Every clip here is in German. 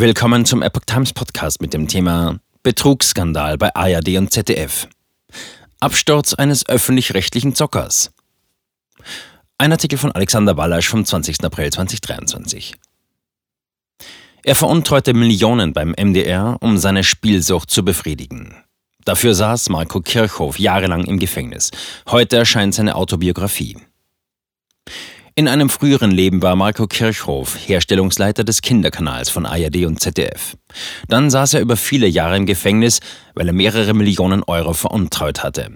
Willkommen zum Epoch Times Podcast mit dem Thema Betrugsskandal bei ARD und ZDF. Absturz eines öffentlich-rechtlichen Zockers. Ein Artikel von Alexander Wallasch vom 20. April 2023. Er veruntreute Millionen beim MDR, um seine Spielsucht zu befriedigen. Dafür saß Marco Kirchhoff jahrelang im Gefängnis. Heute erscheint seine Autobiografie. In einem früheren Leben war Marco Kirchhoff Herstellungsleiter des Kinderkanals von ARD und ZDF. Dann saß er über viele Jahre im Gefängnis, weil er mehrere Millionen Euro veruntreut hatte.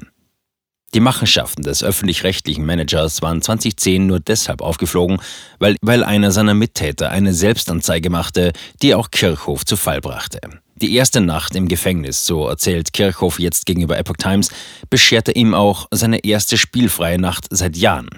Die Machenschaften des öffentlich-rechtlichen Managers waren 2010 nur deshalb aufgeflogen, weil, weil einer seiner Mittäter eine Selbstanzeige machte, die auch Kirchhoff zu Fall brachte. Die erste Nacht im Gefängnis, so erzählt Kirchhoff jetzt gegenüber Epoch Times, bescherte ihm auch seine erste spielfreie Nacht seit Jahren.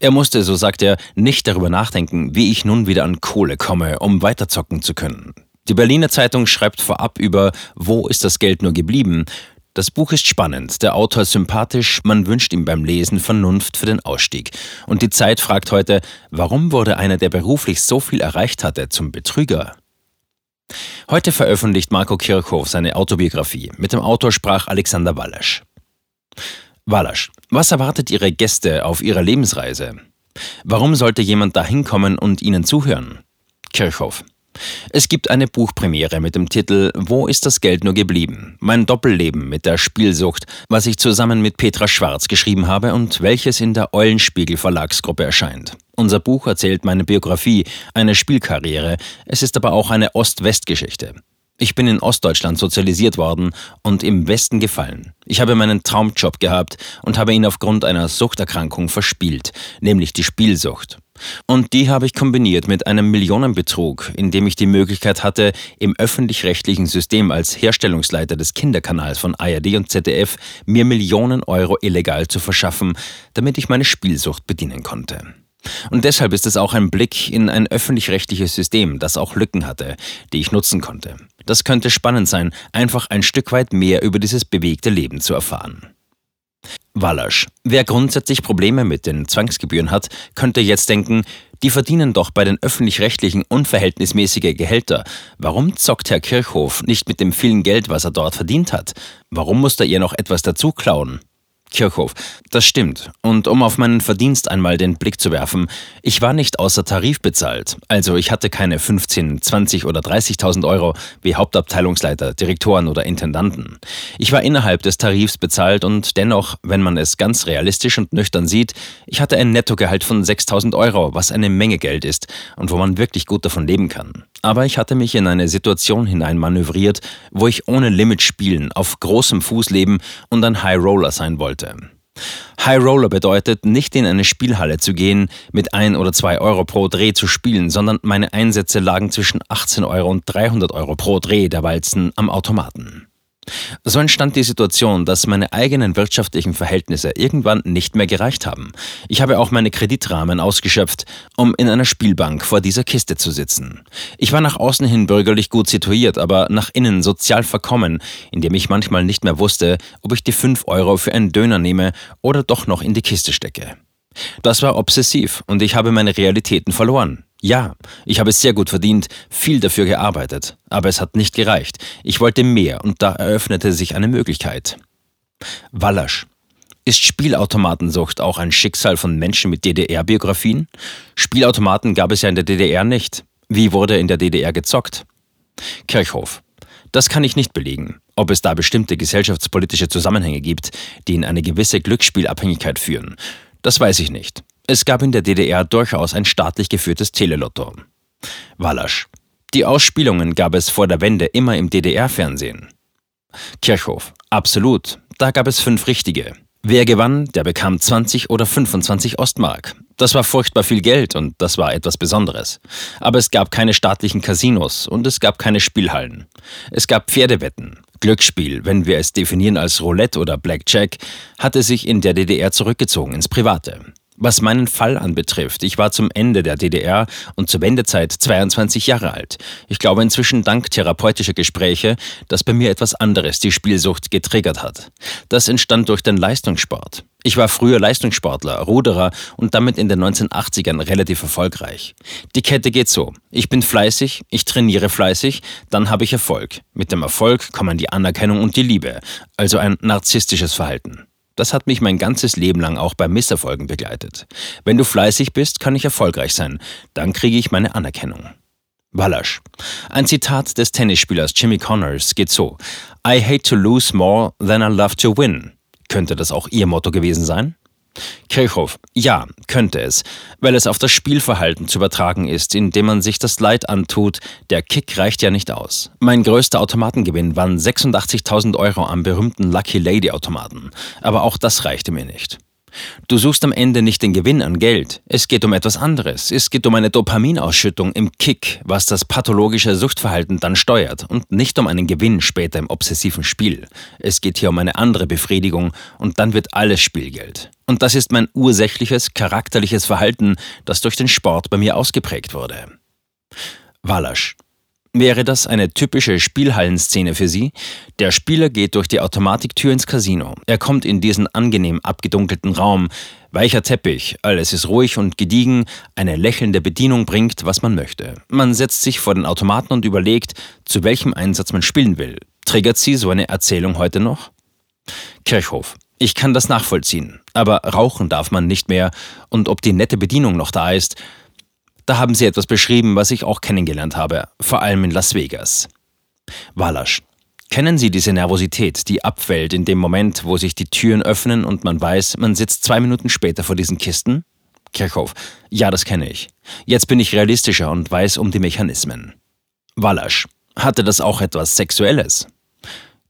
Er musste, so sagt er, nicht darüber nachdenken, wie ich nun wieder an Kohle komme, um weiterzocken zu können. Die Berliner Zeitung schreibt vorab über Wo ist das Geld nur geblieben? Das Buch ist spannend, der Autor sympathisch, man wünscht ihm beim Lesen Vernunft für den Ausstieg. Und die Zeit fragt heute, warum wurde einer, der beruflich so viel erreicht hatte, zum Betrüger? Heute veröffentlicht Marco Kirchhoff seine Autobiografie. Mit dem Autor sprach Alexander Wallasch. Wallasch, was erwartet Ihre Gäste auf Ihrer Lebensreise? Warum sollte jemand da hinkommen und Ihnen zuhören? Kirchhoff. Es gibt eine Buchpremiere mit dem Titel Wo ist das Geld nur geblieben? Mein Doppelleben mit der Spielsucht, was ich zusammen mit Petra Schwarz geschrieben habe und welches in der Eulenspiegel Verlagsgruppe erscheint. Unser Buch erzählt meine Biografie, eine Spielkarriere, es ist aber auch eine Ost-West-Geschichte. Ich bin in Ostdeutschland sozialisiert worden und im Westen gefallen. Ich habe meinen Traumjob gehabt und habe ihn aufgrund einer Suchterkrankung verspielt, nämlich die Spielsucht. Und die habe ich kombiniert mit einem Millionenbetrug, in dem ich die Möglichkeit hatte, im öffentlich-rechtlichen System als Herstellungsleiter des Kinderkanals von ARD und ZDF mir Millionen Euro illegal zu verschaffen, damit ich meine Spielsucht bedienen konnte. Und deshalb ist es auch ein Blick in ein öffentlich-rechtliches System, das auch Lücken hatte, die ich nutzen konnte. Das könnte spannend sein, einfach ein Stück weit mehr über dieses bewegte Leben zu erfahren. Wallasch. Wer grundsätzlich Probleme mit den Zwangsgebühren hat, könnte jetzt denken, die verdienen doch bei den öffentlich-rechtlichen unverhältnismäßige Gehälter. Warum zockt Herr Kirchhoff nicht mit dem vielen Geld, was er dort verdient hat? Warum muss er ihr noch etwas dazu klauen? Kirchhoff, das stimmt. Und um auf meinen Verdienst einmal den Blick zu werfen, ich war nicht außer Tarif bezahlt. Also ich hatte keine 15, 20 oder 30.000 Euro wie Hauptabteilungsleiter, Direktoren oder Intendanten. Ich war innerhalb des Tarifs bezahlt und dennoch, wenn man es ganz realistisch und nüchtern sieht, ich hatte ein Nettogehalt von 6.000 Euro, was eine Menge Geld ist und wo man wirklich gut davon leben kann. Aber ich hatte mich in eine Situation hineinmanövriert, wo ich ohne Limit spielen, auf großem Fuß leben und ein High Roller sein wollte. High Roller bedeutet, nicht in eine Spielhalle zu gehen, mit ein oder zwei Euro pro Dreh zu spielen, sondern meine Einsätze lagen zwischen 18 Euro und 300 Euro pro Dreh der Walzen am Automaten. So entstand die Situation, dass meine eigenen wirtschaftlichen Verhältnisse irgendwann nicht mehr gereicht haben. Ich habe auch meine Kreditrahmen ausgeschöpft, um in einer Spielbank vor dieser Kiste zu sitzen. Ich war nach außen hin bürgerlich gut situiert, aber nach innen sozial verkommen, indem ich manchmal nicht mehr wusste, ob ich die 5 Euro für einen Döner nehme oder doch noch in die Kiste stecke. Das war obsessiv und ich habe meine Realitäten verloren. Ja, ich habe sehr gut verdient, viel dafür gearbeitet, aber es hat nicht gereicht. Ich wollte mehr und da eröffnete sich eine Möglichkeit. Wallasch. Ist Spielautomatensucht auch ein Schicksal von Menschen mit DDR-Biografien? Spielautomaten gab es ja in der DDR nicht. Wie wurde in der DDR gezockt? Kirchhof. Das kann ich nicht belegen. Ob es da bestimmte gesellschaftspolitische Zusammenhänge gibt, die in eine gewisse Glücksspielabhängigkeit führen, das weiß ich nicht. Es gab in der DDR durchaus ein staatlich geführtes Telelotto. Wallasch. Die Ausspielungen gab es vor der Wende immer im DDR-Fernsehen. Kirchhof. Absolut. Da gab es fünf richtige. Wer gewann, der bekam 20 oder 25 Ostmark. Das war furchtbar viel Geld und das war etwas Besonderes. Aber es gab keine staatlichen Casinos und es gab keine Spielhallen. Es gab Pferdewetten. Glücksspiel, wenn wir es definieren als Roulette oder Blackjack, hatte sich in der DDR zurückgezogen ins Private. Was meinen Fall anbetrifft, ich war zum Ende der DDR und zur Wendezeit 22 Jahre alt. Ich glaube inzwischen dank therapeutischer Gespräche, dass bei mir etwas anderes die Spielsucht getriggert hat. Das entstand durch den Leistungssport. Ich war früher Leistungssportler, Ruderer und damit in den 1980ern relativ erfolgreich. Die Kette geht so. Ich bin fleißig, ich trainiere fleißig, dann habe ich Erfolg. Mit dem Erfolg kommen die Anerkennung und die Liebe, also ein narzisstisches Verhalten. Das hat mich mein ganzes Leben lang auch bei Misserfolgen begleitet. Wenn du fleißig bist, kann ich erfolgreich sein. Dann kriege ich meine Anerkennung. Wallasch. Ein Zitat des Tennisspielers Jimmy Connors geht so: I hate to lose more than I love to win. Könnte das auch Ihr Motto gewesen sein? Kirchhoff, ja, könnte es, weil es auf das Spielverhalten zu übertragen ist, indem man sich das Leid antut. Der Kick reicht ja nicht aus. Mein größter Automatengewinn waren 86.000 Euro am berühmten Lucky Lady Automaten. Aber auch das reichte mir nicht. Du suchst am Ende nicht den Gewinn an Geld. Es geht um etwas anderes. Es geht um eine Dopaminausschüttung im Kick, was das pathologische Suchtverhalten dann steuert und nicht um einen Gewinn später im obsessiven Spiel. Es geht hier um eine andere Befriedigung und dann wird alles Spielgeld. Und das ist mein ursächliches, charakterliches Verhalten, das durch den Sport bei mir ausgeprägt wurde. Walasch. Wäre das eine typische Spielhallenszene für Sie? Der Spieler geht durch die Automatiktür ins Casino. Er kommt in diesen angenehm abgedunkelten Raum. Weicher Teppich, alles ist ruhig und gediegen, eine lächelnde Bedienung bringt, was man möchte. Man setzt sich vor den Automaten und überlegt, zu welchem Einsatz man spielen will. Triggert Sie so eine Erzählung heute noch? Kirchhof. Ich kann das nachvollziehen, aber rauchen darf man nicht mehr und ob die nette Bedienung noch da ist, da haben sie etwas beschrieben, was ich auch kennengelernt habe, vor allem in Las Vegas. Walasch. Kennen Sie diese Nervosität, die abfällt in dem Moment, wo sich die Türen öffnen und man weiß, man sitzt zwei Minuten später vor diesen Kisten? Kirchhoff. Ja, das kenne ich. Jetzt bin ich realistischer und weiß um die Mechanismen. Walasch. Hatte das auch etwas Sexuelles?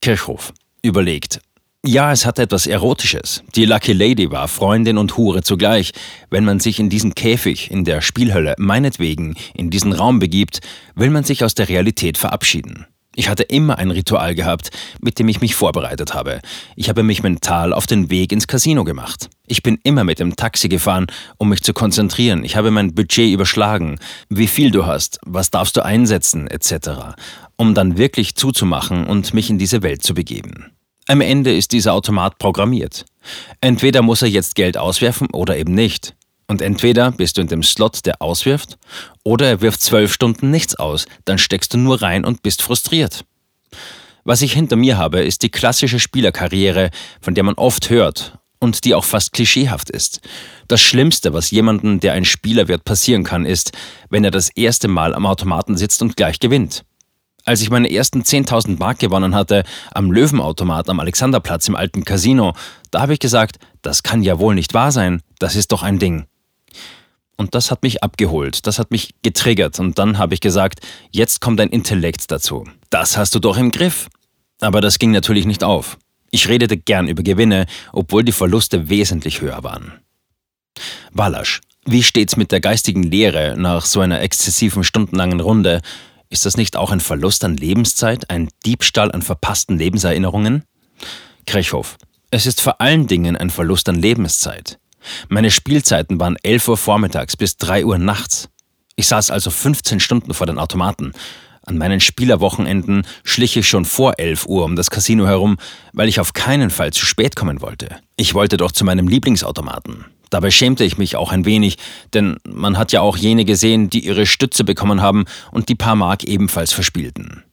Kirchhoff. Überlegt. Ja, es hatte etwas Erotisches. Die Lucky Lady war Freundin und Hure zugleich. Wenn man sich in diesen Käfig, in der Spielhölle, meinetwegen, in diesen Raum begibt, will man sich aus der Realität verabschieden. Ich hatte immer ein Ritual gehabt, mit dem ich mich vorbereitet habe. Ich habe mich mental auf den Weg ins Casino gemacht. Ich bin immer mit dem Taxi gefahren, um mich zu konzentrieren. Ich habe mein Budget überschlagen, wie viel du hast, was darfst du einsetzen, etc., um dann wirklich zuzumachen und mich in diese Welt zu begeben. Am Ende ist dieser Automat programmiert. Entweder muss er jetzt Geld auswerfen oder eben nicht. Und entweder bist du in dem Slot, der auswirft, oder er wirft zwölf Stunden nichts aus, dann steckst du nur rein und bist frustriert. Was ich hinter mir habe, ist die klassische Spielerkarriere, von der man oft hört und die auch fast klischeehaft ist. Das Schlimmste, was jemandem, der ein Spieler wird, passieren kann, ist, wenn er das erste Mal am Automaten sitzt und gleich gewinnt. Als ich meine ersten 10.000 Mark gewonnen hatte, am Löwenautomat am Alexanderplatz im alten Casino, da habe ich gesagt, das kann ja wohl nicht wahr sein, das ist doch ein Ding. Und das hat mich abgeholt, das hat mich getriggert und dann habe ich gesagt, jetzt kommt ein Intellekt dazu. Das hast du doch im Griff. Aber das ging natürlich nicht auf. Ich redete gern über Gewinne, obwohl die Verluste wesentlich höher waren. Walasch, wie steht's mit der geistigen Lehre nach so einer exzessiven stundenlangen Runde? Ist das nicht auch ein Verlust an Lebenszeit, ein Diebstahl an verpassten Lebenserinnerungen? Krechhoff. Es ist vor allen Dingen ein Verlust an Lebenszeit. Meine Spielzeiten waren 11 Uhr vormittags bis 3 Uhr nachts. Ich saß also 15 Stunden vor den Automaten. An meinen Spielerwochenenden schlich ich schon vor 11 Uhr um das Casino herum, weil ich auf keinen Fall zu spät kommen wollte. Ich wollte doch zu meinem Lieblingsautomaten. Dabei schämte ich mich auch ein wenig, denn man hat ja auch jene gesehen, die ihre Stütze bekommen haben und die paar Mark ebenfalls verspielten.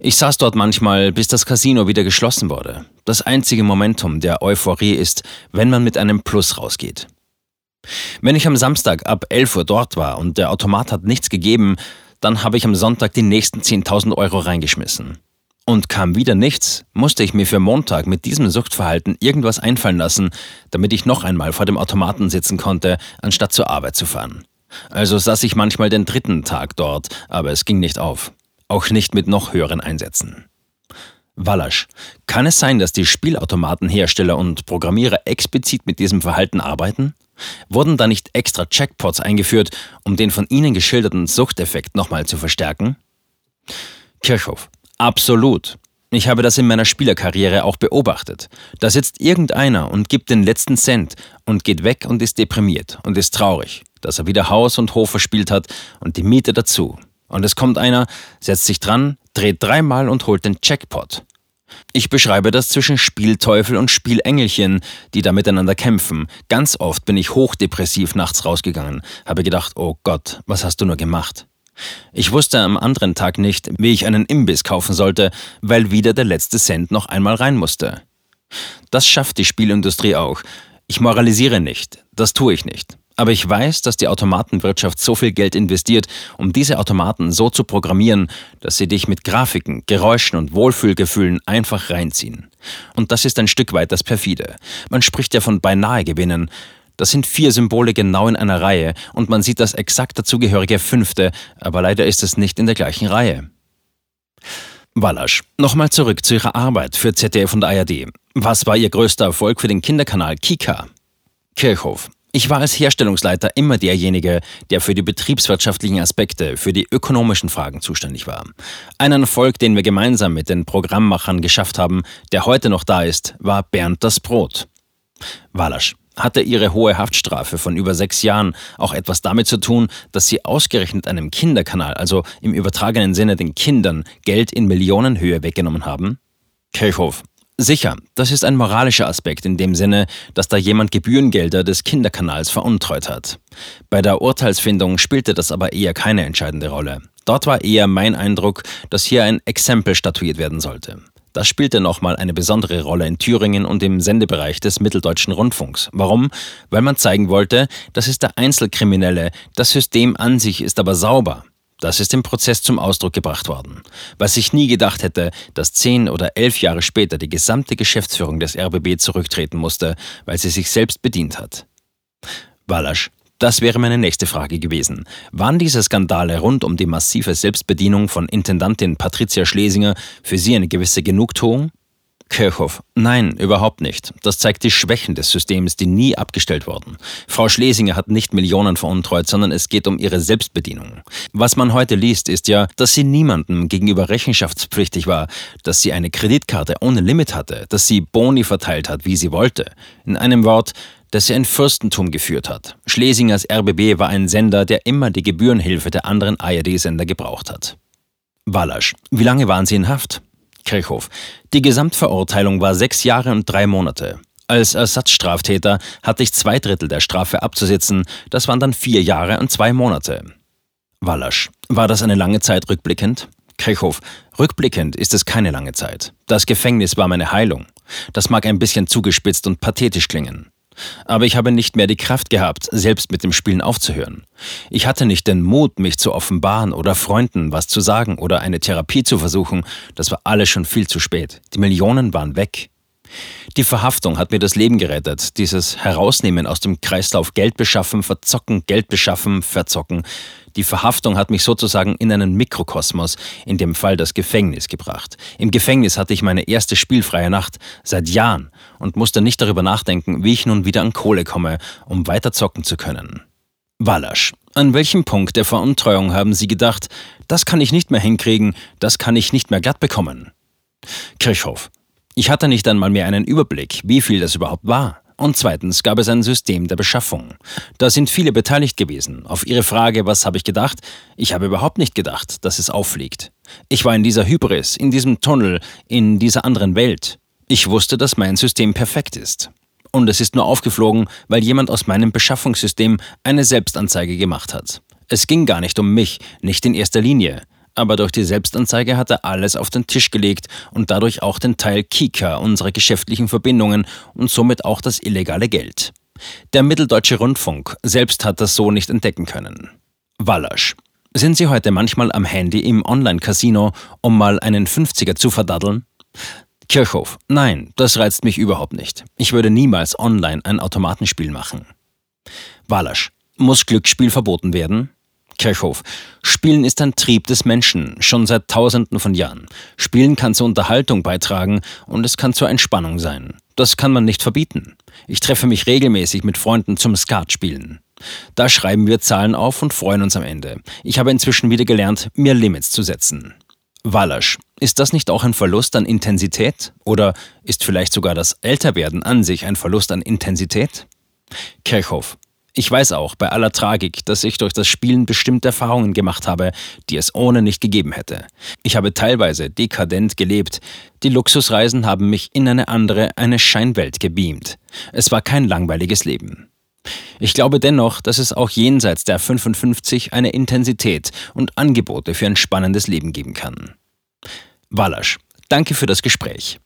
Ich saß dort manchmal, bis das Casino wieder geschlossen wurde. Das einzige Momentum der Euphorie ist, wenn man mit einem Plus rausgeht. Wenn ich am Samstag ab 11 Uhr dort war und der Automat hat nichts gegeben, dann habe ich am Sonntag die nächsten 10.000 Euro reingeschmissen. Und kam wieder nichts, musste ich mir für Montag mit diesem Suchtverhalten irgendwas einfallen lassen, damit ich noch einmal vor dem Automaten sitzen konnte, anstatt zur Arbeit zu fahren. Also saß ich manchmal den dritten Tag dort, aber es ging nicht auf. Auch nicht mit noch höheren Einsätzen. Wallasch, kann es sein, dass die Spielautomatenhersteller und Programmierer explizit mit diesem Verhalten arbeiten? Wurden da nicht extra Checkpots eingeführt, um den von Ihnen geschilderten Suchteffekt nochmal zu verstärken? Kirchhoff, Absolut. Ich habe das in meiner Spielerkarriere auch beobachtet. Da sitzt irgendeiner und gibt den letzten Cent und geht weg und ist deprimiert und ist traurig, dass er wieder Haus und Hof verspielt hat und die Miete dazu. Und es kommt einer, setzt sich dran, dreht dreimal und holt den Jackpot. Ich beschreibe das zwischen Spielteufel und Spielengelchen, die da miteinander kämpfen. Ganz oft bin ich hochdepressiv nachts rausgegangen, habe gedacht, oh Gott, was hast du nur gemacht? Ich wusste am anderen Tag nicht, wie ich einen Imbiss kaufen sollte, weil wieder der letzte Cent noch einmal rein musste. Das schafft die Spielindustrie auch. Ich moralisiere nicht, das tue ich nicht. Aber ich weiß, dass die Automatenwirtschaft so viel Geld investiert, um diese Automaten so zu programmieren, dass sie dich mit Grafiken, Geräuschen und Wohlfühlgefühlen einfach reinziehen. Und das ist ein Stück weit das Perfide. Man spricht ja von beinahe gewinnen, das sind vier Symbole genau in einer Reihe und man sieht das exakt dazugehörige fünfte, aber leider ist es nicht in der gleichen Reihe. Wallasch, nochmal zurück zu Ihrer Arbeit für ZDF und ARD. Was war Ihr größter Erfolg für den Kinderkanal Kika? Kirchhoff. Ich war als Herstellungsleiter immer derjenige, der für die betriebswirtschaftlichen Aspekte, für die ökonomischen Fragen zuständig war. Ein Erfolg, den wir gemeinsam mit den Programmmachern geschafft haben, der heute noch da ist, war Bernd das Brot. Wallasch hatte ihre hohe Haftstrafe von über sechs Jahren auch etwas damit zu tun, dass sie ausgerechnet einem Kinderkanal, also im übertragenen Sinne den Kindern, Geld in Millionenhöhe weggenommen haben? Kirchhoff. Sicher, das ist ein moralischer Aspekt in dem Sinne, dass da jemand Gebührengelder des Kinderkanals veruntreut hat. Bei der Urteilsfindung spielte das aber eher keine entscheidende Rolle. Dort war eher mein Eindruck, dass hier ein Exempel statuiert werden sollte. Das spielte nochmal eine besondere Rolle in Thüringen und im Sendebereich des Mitteldeutschen Rundfunks. Warum? Weil man zeigen wollte, das ist der Einzelkriminelle, das System an sich ist aber sauber. Das ist im Prozess zum Ausdruck gebracht worden. Was ich nie gedacht hätte, dass zehn oder elf Jahre später die gesamte Geschäftsführung des RBB zurücktreten musste, weil sie sich selbst bedient hat. Wallasch, das wäre meine nächste Frage gewesen. Waren diese Skandale rund um die massive Selbstbedienung von Intendantin Patricia Schlesinger für Sie eine gewisse Genugtuung? Kirchhoff. Nein, überhaupt nicht. Das zeigt die Schwächen des Systems, die nie abgestellt wurden. Frau Schlesinger hat nicht Millionen veruntreut, sondern es geht um ihre Selbstbedienung. Was man heute liest, ist ja, dass sie niemandem gegenüber rechenschaftspflichtig war, dass sie eine Kreditkarte ohne Limit hatte, dass sie Boni verteilt hat, wie sie wollte. In einem Wort, dass sie ein Fürstentum geführt hat. Schlesingers RBB war ein Sender, der immer die Gebührenhilfe der anderen ARD-Sender gebraucht hat. Wallasch. Wie lange waren Sie in Haft? Kirchhoff. Die Gesamtverurteilung war sechs Jahre und drei Monate. Als Ersatzstraftäter hatte ich zwei Drittel der Strafe abzusitzen, das waren dann vier Jahre und zwei Monate. Wallasch. War das eine lange Zeit rückblickend? Kirchhoff. Rückblickend ist es keine lange Zeit. Das Gefängnis war meine Heilung. Das mag ein bisschen zugespitzt und pathetisch klingen. Aber ich habe nicht mehr die Kraft gehabt, selbst mit dem Spielen aufzuhören. Ich hatte nicht den Mut, mich zu offenbaren oder Freunden was zu sagen oder eine Therapie zu versuchen. Das war alles schon viel zu spät. Die Millionen waren weg. Die Verhaftung hat mir das Leben gerettet. Dieses Herausnehmen aus dem Kreislauf Geld beschaffen, verzocken, Geld beschaffen, verzocken. Die Verhaftung hat mich sozusagen in einen Mikrokosmos, in dem Fall das Gefängnis, gebracht. Im Gefängnis hatte ich meine erste spielfreie Nacht seit Jahren und musste nicht darüber nachdenken, wie ich nun wieder an Kohle komme, um weiter zocken zu können. Wallasch. An welchem Punkt der Veruntreuung haben Sie gedacht, das kann ich nicht mehr hinkriegen, das kann ich nicht mehr glatt bekommen? Kirchhoff. Ich hatte nicht einmal mehr einen Überblick, wie viel das überhaupt war. Und zweitens gab es ein System der Beschaffung. Da sind viele beteiligt gewesen. Auf Ihre Frage, was habe ich gedacht? Ich habe überhaupt nicht gedacht, dass es auffliegt. Ich war in dieser Hybris, in diesem Tunnel, in dieser anderen Welt. Ich wusste, dass mein System perfekt ist. Und es ist nur aufgeflogen, weil jemand aus meinem Beschaffungssystem eine Selbstanzeige gemacht hat. Es ging gar nicht um mich, nicht in erster Linie aber durch die Selbstanzeige hat er alles auf den Tisch gelegt und dadurch auch den Teil Kika unserer geschäftlichen Verbindungen und somit auch das illegale Geld. Der Mitteldeutsche Rundfunk selbst hat das so nicht entdecken können. Wallasch. Sind Sie heute manchmal am Handy im Online-Casino, um mal einen 50er zu verdaddeln? Kirchhoff. Nein, das reizt mich überhaupt nicht. Ich würde niemals online ein Automatenspiel machen. Wallasch. Muss Glücksspiel verboten werden? Kirchhoff. Spielen ist ein Trieb des Menschen, schon seit Tausenden von Jahren. Spielen kann zur Unterhaltung beitragen und es kann zur Entspannung sein. Das kann man nicht verbieten. Ich treffe mich regelmäßig mit Freunden zum Skat spielen. Da schreiben wir Zahlen auf und freuen uns am Ende. Ich habe inzwischen wieder gelernt, mir Limits zu setzen. Wallasch. Ist das nicht auch ein Verlust an Intensität? Oder ist vielleicht sogar das Älterwerden an sich ein Verlust an Intensität? Kirchhoff. Ich weiß auch bei aller Tragik, dass ich durch das Spielen bestimmte Erfahrungen gemacht habe, die es ohne nicht gegeben hätte. Ich habe teilweise dekadent gelebt. Die Luxusreisen haben mich in eine andere, eine Scheinwelt gebeamt. Es war kein langweiliges Leben. Ich glaube dennoch, dass es auch jenseits der 55 eine Intensität und Angebote für ein spannendes Leben geben kann. Wallasch, danke für das Gespräch.